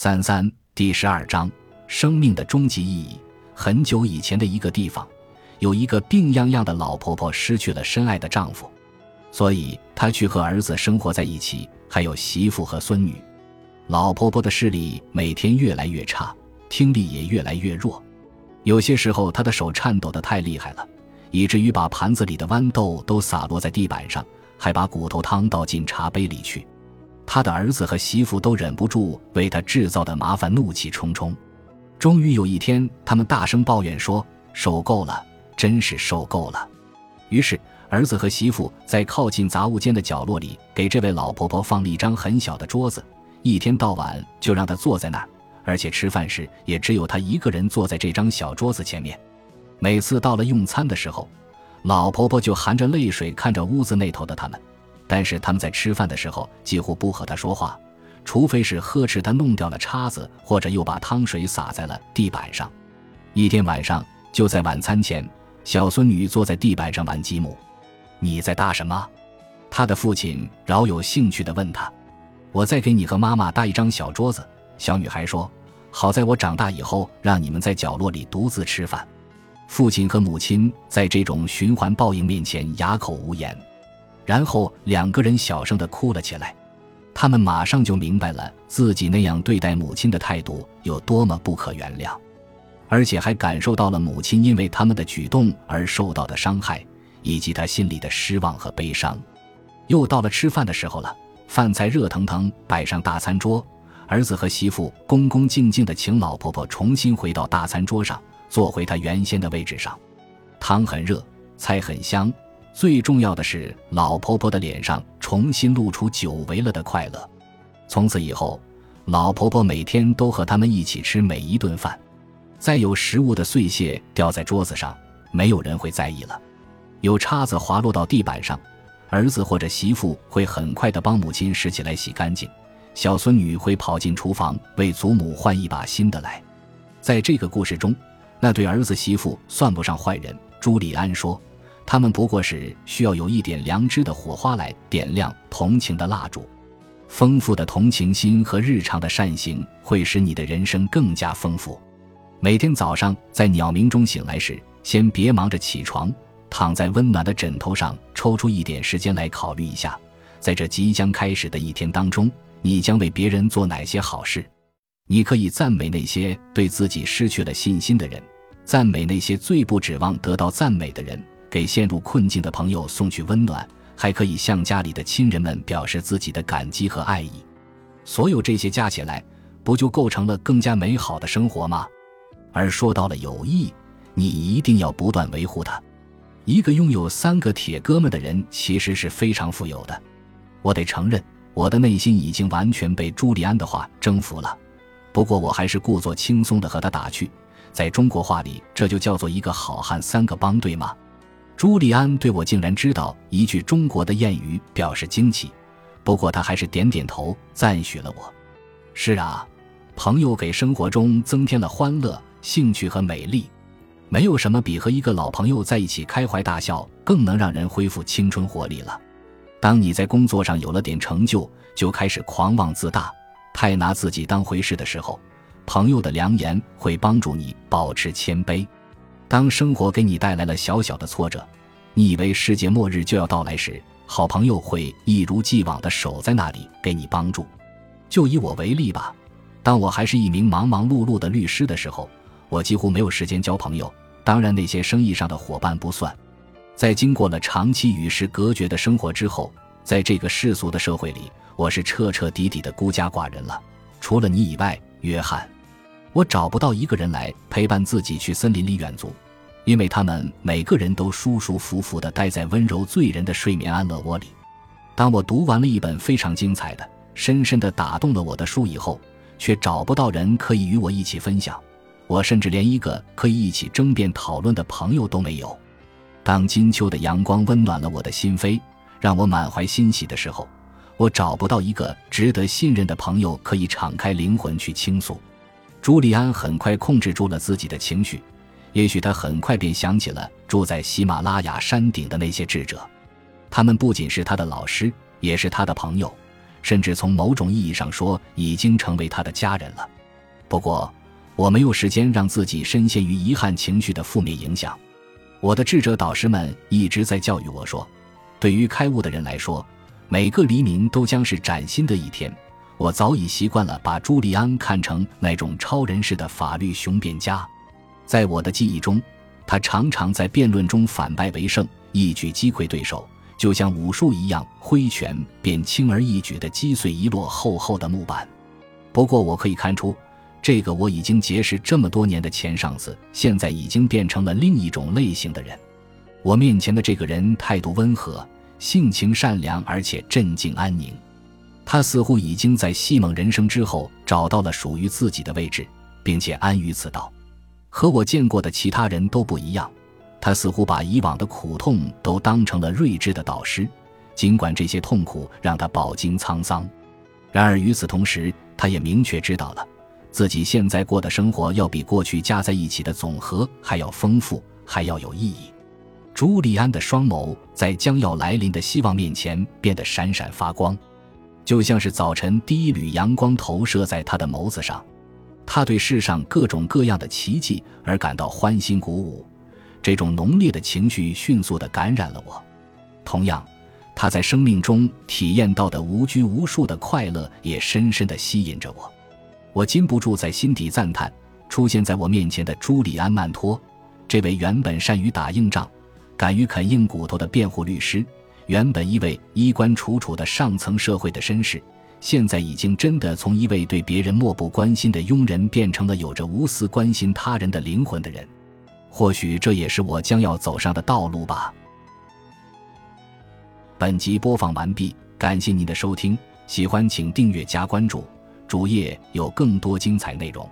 三三第十二章：生命的终极意义。很久以前的一个地方，有一个病殃殃的老婆婆，失去了深爱的丈夫，所以她去和儿子生活在一起，还有媳妇和孙女。老婆婆的视力每天越来越差，听力也越来越弱，有些时候她的手颤抖得太厉害了，以至于把盘子里的豌豆都洒落在地板上，还把骨头汤倒进茶杯里去。他的儿子和媳妇都忍不住为他制造的麻烦怒气冲冲。终于有一天，他们大声抱怨说：“受够了，真是受够了。”于是，儿子和媳妇在靠近杂物间的角落里，给这位老婆婆放了一张很小的桌子，一天到晚就让她坐在那儿，而且吃饭时也只有她一个人坐在这张小桌子前面。每次到了用餐的时候，老婆婆就含着泪水看着屋子那头的他们。但是他们在吃饭的时候几乎不和他说话，除非是呵斥他弄掉了叉子，或者又把汤水洒在了地板上。一天晚上，就在晚餐前，小孙女坐在地板上玩积木。你在搭什么？他的父亲饶有兴趣地问他。我在给你和妈妈搭一张小桌子。小女孩说：“好在我长大以后，让你们在角落里独自吃饭。”父亲和母亲在这种循环报应面前哑口无言。然后两个人小声地哭了起来，他们马上就明白了自己那样对待母亲的态度有多么不可原谅，而且还感受到了母亲因为他们的举动而受到的伤害，以及他心里的失望和悲伤。又到了吃饭的时候了，饭菜热腾腾摆上大餐桌，儿子和媳妇恭恭敬敬地请老婆婆重新回到大餐桌上，坐回她原先的位置上。汤很热，菜很香。最重要的是，老婆婆的脸上重新露出久违了的快乐。从此以后，老婆婆每天都和他们一起吃每一顿饭。再有食物的碎屑掉在桌子上，没有人会在意了。有叉子滑落到地板上，儿子或者媳妇会很快的帮母亲拾起来洗干净。小孙女会跑进厨房为祖母换一把新的来。在这个故事中，那对儿子媳妇算不上坏人。朱利安说。他们不过是需要有一点良知的火花来点亮同情的蜡烛，丰富的同情心和日常的善行会使你的人生更加丰富。每天早上在鸟鸣中醒来时，先别忙着起床，躺在温暖的枕头上，抽出一点时间来考虑一下，在这即将开始的一天当中，你将为别人做哪些好事。你可以赞美那些对自己失去了信心的人，赞美那些最不指望得到赞美的人。给陷入困境的朋友送去温暖，还可以向家里的亲人们表示自己的感激和爱意。所有这些加起来，不就构成了更加美好的生活吗？而说到了友谊，你一定要不断维护它。一个拥有三个铁哥们的人，其实是非常富有的。我得承认，我的内心已经完全被朱利安的话征服了。不过，我还是故作轻松地和他打趣。在中国话里，这就叫做一个好汉三个帮，对吗？朱利安对我竟然知道一句中国的谚语表示惊奇，不过他还是点点头赞许了我。是啊，朋友给生活中增添了欢乐、兴趣和美丽。没有什么比和一个老朋友在一起开怀大笑更能让人恢复青春活力了。当你在工作上有了点成就，就开始狂妄自大、太拿自己当回事的时候，朋友的良言会帮助你保持谦卑。当生活给你带来了小小的挫折，你以为世界末日就要到来时，好朋友会一如既往地守在那里给你帮助。就以我为例吧，当我还是一名忙忙碌碌的律师的时候，我几乎没有时间交朋友，当然那些生意上的伙伴不算。在经过了长期与世隔绝的生活之后，在这个世俗的社会里，我是彻彻底底的孤家寡人了。除了你以外，约翰。我找不到一个人来陪伴自己去森林里远足，因为他们每个人都舒舒服服地待在温柔醉人的睡眠安乐窝里。当我读完了一本非常精彩的、深深地打动了我的书以后，却找不到人可以与我一起分享。我甚至连一个可以一起争辩讨论的朋友都没有。当金秋的阳光温暖了我的心扉，让我满怀欣喜的时候，我找不到一个值得信任的朋友可以敞开灵魂去倾诉。朱利安很快控制住了自己的情绪，也许他很快便想起了住在喜马拉雅山顶的那些智者，他们不仅是他的老师，也是他的朋友。甚至从某种意义上说，已经成为他的家人了。不过，我没有时间让自己深陷于遗憾情绪的负面影响。我的智者导师们一直在教育我说，对于开悟的人来说，每个黎明都将是崭新的一天。我早已习惯了把朱利安看成那种超人式的法律雄辩家，在我的记忆中，他常常在辩论中反败为胜，一举击溃对手，就像武术一样，挥拳便轻而易举地击碎一摞厚厚的木板。不过，我可以看出，这个我已经结识这么多年的前上司，现在已经变成了另一种类型的人。我面前的这个人态度温和，性情善良，而且镇静安宁。他似乎已经在戏梦人生之后找到了属于自己的位置，并且安于此道。和我见过的其他人都不一样，他似乎把以往的苦痛都当成了睿智的导师，尽管这些痛苦让他饱经沧桑。然而与此同时，他也明确知道了自己现在过的生活要比过去加在一起的总和还要丰富，还要有意义。朱利安的双眸在将要来临的希望面前变得闪闪发光。就像是早晨第一缕阳光投射在他的眸子上，他对世上各种各样的奇迹而感到欢欣鼓舞，这种浓烈的情绪迅速地感染了我。同样，他在生命中体验到的无拘无束的快乐也深深地吸引着我。我禁不住在心底赞叹：出现在我面前的朱利安·曼托，这位原本善于打硬仗、敢于啃硬骨头的辩护律师。原本一位衣冠楚楚的上层社会的绅士，现在已经真的从一位对别人漠不关心的庸人，变成了有着无私关心他人的灵魂的人。或许这也是我将要走上的道路吧。本集播放完毕，感谢您的收听，喜欢请订阅加关注，主页有更多精彩内容。